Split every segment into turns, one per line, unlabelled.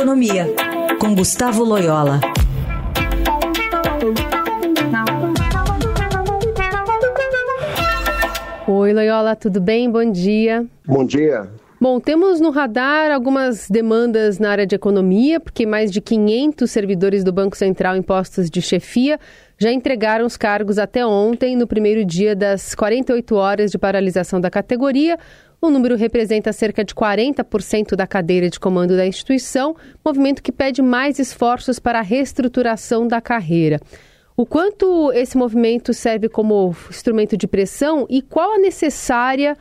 Economia, com Gustavo Loyola.
Oi, Loyola, tudo bem? Bom dia.
Bom dia.
Bom, temos no radar algumas demandas na área de economia, porque mais de 500 servidores do Banco Central em postos de chefia já entregaram os cargos até ontem, no primeiro dia das 48 horas de paralisação da categoria. O número representa cerca de 40% da cadeira de comando da instituição, movimento que pede mais esforços para a reestruturação da carreira. O quanto esse movimento serve como instrumento de pressão e qual a necessária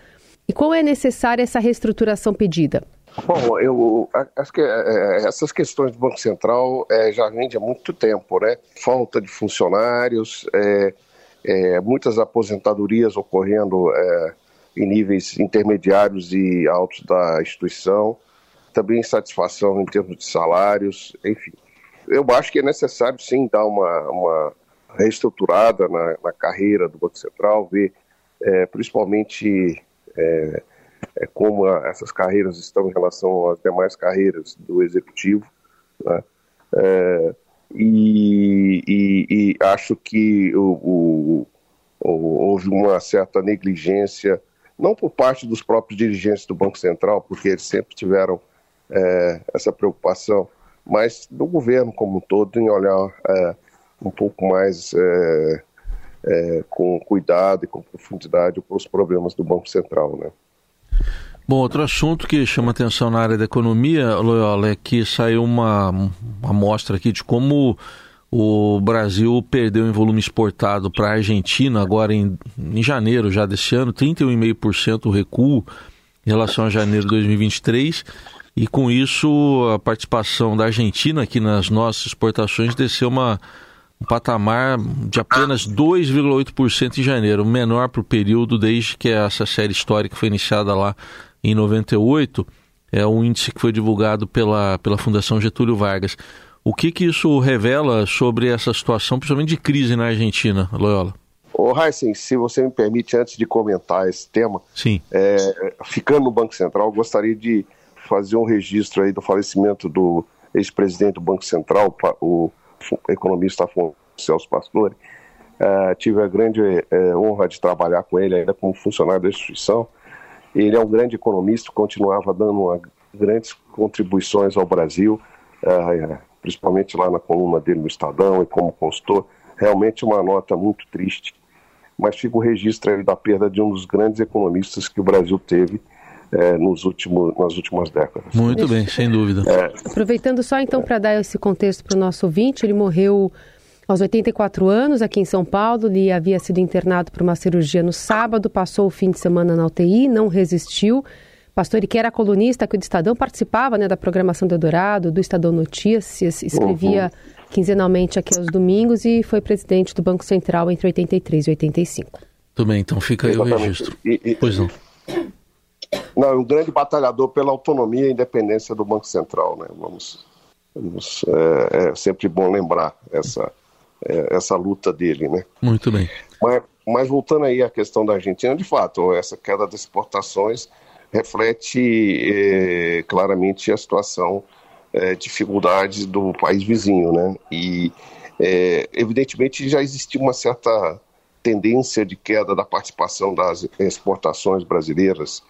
e qual é necessária essa reestruturação pedida?
Bom, eu acho que é, essas questões do Banco Central é, já vem há muito tempo, né? Falta de funcionários, é, é muitas aposentadorias ocorrendo é, em níveis intermediários e altos da instituição, também insatisfação em termos de salários, enfim. Eu acho que é necessário sim dar uma, uma reestruturada na, na carreira do Banco Central, ver é, principalmente é, é, como a, essas carreiras estão em relação às demais carreiras do Executivo. Né? É, e, e, e, acho que o, o, o, houve uma certa negligência, não por parte dos próprios dirigentes do Banco Central, porque eles sempre tiveram é, essa preocupação, mas do governo como um todo em olhar é, um pouco mais é, é, com cuidado e com profundidade para os problemas do Banco Central, né?
Bom, outro assunto que chama atenção na área da economia, Loyola, é que saiu uma, uma amostra aqui de como o Brasil perdeu em volume exportado para a Argentina agora em, em janeiro já desse ano, 31,5% o recuo em relação a janeiro de 2023. E com isso, a participação da Argentina aqui nas nossas exportações desceu uma, um patamar de apenas 2,8% em janeiro, o menor para o período desde que essa série histórica foi iniciada lá em 98. É um índice que foi divulgado pela, pela Fundação Getúlio Vargas. O que, que isso revela sobre essa situação, principalmente de crise na Argentina, Loyola?
Ô, Heisen, se você me permite, antes de comentar esse tema,
Sim.
É, ficando no Banco Central, gostaria de fazer um registro aí do falecimento do ex-presidente do Banco Central, o economista Afonso Celso Pastore. Uh, tive a grande uh, honra de trabalhar com ele ainda como funcionário da instituição. Ele é um grande economista, continuava dando uma, grandes contribuições ao Brasil, uh, principalmente lá na coluna dele no Estadão e como constou. Realmente uma nota muito triste, mas fica o registro aí da perda de um dos grandes economistas que o Brasil teve é, nos últimos, nas últimas décadas.
Muito bem, sem dúvida.
É... Aproveitando só então para dar esse contexto para o nosso ouvinte, ele morreu aos 84 anos aqui em São Paulo. Ele havia sido internado por uma cirurgia no sábado, passou o fim de semana na UTI, não resistiu. Pastor, que era colunista aqui do Estadão, participava né, da programação do Eldorado, do Estadão Notícias, escrevia uhum. quinzenalmente aqui aos domingos e foi presidente do Banco Central entre 83 e 85.
Tudo bem, então fica aí Exatamente. o registro. E, e, pois não.
Não, um grande batalhador pela autonomia e independência do Banco Central, né? Vamos, vamos é, é sempre bom lembrar essa, é, essa luta dele, né?
Muito bem.
Mas, mas, voltando aí à questão da Argentina, de fato, essa queda das exportações reflete é, claramente a situação, é, dificuldades do país vizinho, né? E é, evidentemente já existia uma certa tendência de queda da participação das exportações brasileiras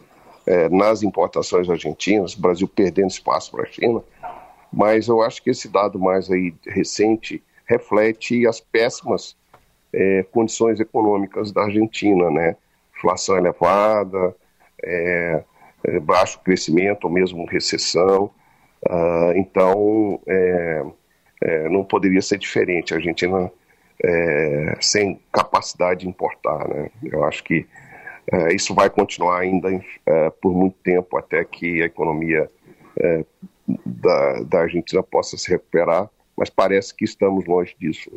nas importações argentinas, o Brasil perdendo espaço para a China, mas eu acho que esse dado mais aí recente reflete as péssimas é, condições econômicas da Argentina, né? Inflação elevada, é, é baixo crescimento ou mesmo recessão. Uh, então, é, é, não poderia ser diferente. A Argentina é, sem capacidade de importar, né? Eu acho que isso vai continuar ainda por muito tempo até que a economia da, da Argentina possa se recuperar, mas parece que estamos longe disso.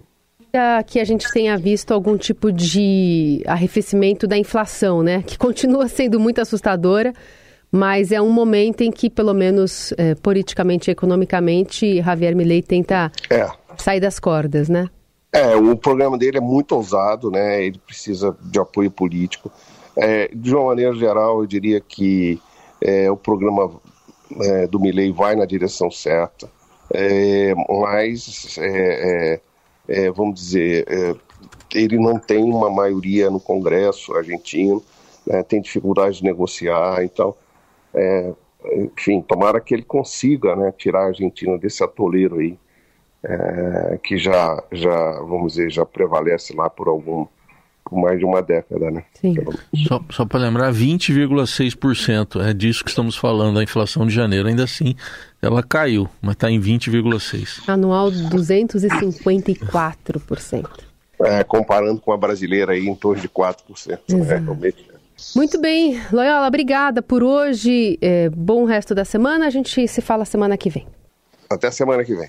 Que a gente tenha visto algum tipo de arrefecimento da inflação, né? Que continua sendo muito assustadora, mas é um momento em que, pelo menos é, politicamente e economicamente, Javier Milei tenta é. sair das cordas, né?
É, o programa dele é muito ousado, né? Ele precisa de apoio político. É, de uma maneira geral, eu diria que é, o programa é, do Milley vai na direção certa. é, mas, vamos dizer, ele não tem uma maioria no Congresso argentino, né, tem dificuldade de negociar, então, enfim, tomara que ele consiga né, tirar a Argentina desse atoleiro aí, que já, já, vamos dizer, já prevalece lá por algum por mais de uma década, né?
Sim. Só, só para lembrar, 20,6% é disso que estamos falando, a inflação de janeiro. Ainda assim, ela caiu, mas está em 20,6%.
Anual 254%.
É, comparando com a brasileira aí em torno de 4%. Né? Realmente.
Muito bem, Loyola, obrigada por hoje. É, bom resto da semana. A gente se fala semana que vem.
Até semana que vem.